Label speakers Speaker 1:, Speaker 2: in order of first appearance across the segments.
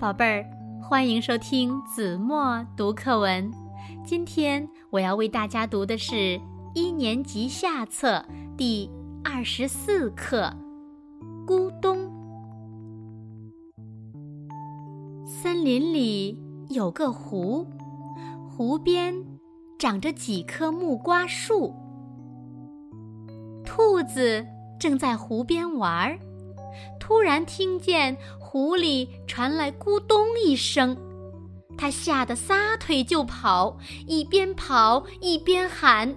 Speaker 1: 宝贝儿，欢迎收听子墨读课文。今天我要为大家读的是一年级下册第二十四课《咕咚》。森林里有个湖，湖边长着几棵木瓜树。兔子正在湖边玩儿，突然听见湖里传来“咕咚”一声，它吓得撒腿就跑，一边跑一边喊：“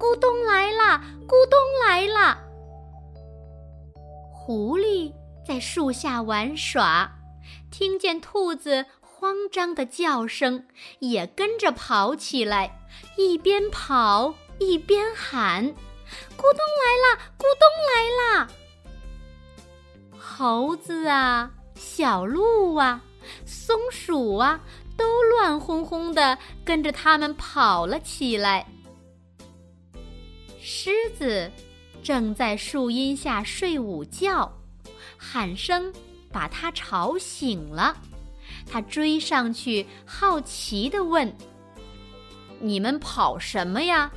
Speaker 1: 咕咚来啦！咕咚来啦！”狐狸在树下玩耍，听见兔子慌张的叫声，也跟着跑起来，一边跑一边喊。咕咚来啦！咕咚来啦！猴子啊，小鹿啊，松鼠啊，都乱哄哄的跟着他们跑了起来。狮子正在树荫下睡午觉，喊声把它吵醒了。他追上去，好奇的问：“你们跑什么呀？”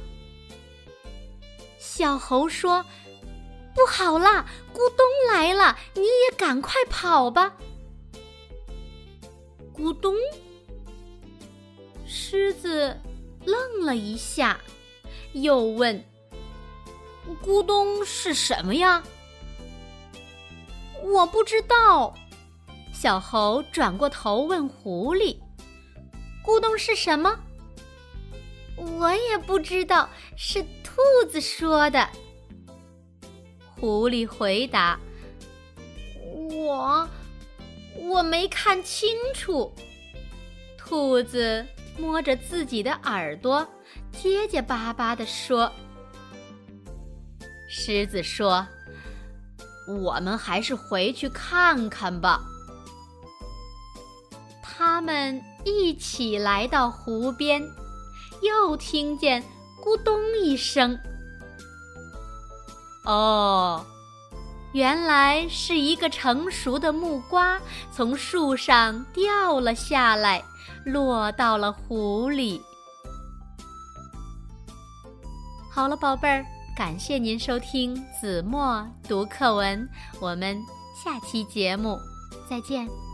Speaker 1: 小猴说：“不好啦，咕咚来了！你也赶快跑吧。”咕咚，狮子愣了一下，又问：“咕咚是什么呀？”我不知道。小猴转过头问狐狸：“咕咚是什么？”我也不知道，是。兔子说的。狐狸回答：“我我没看清楚。”兔子摸着自己的耳朵，结结巴巴地说：“狮子说，我们还是回去看看吧。”他们一起来到湖边，又听见。咕咚一声，哦，原来是一个成熟的木瓜从树上掉了下来，落到了湖里。好了，宝贝儿，感谢您收听子墨读课文，我们下期节目再见。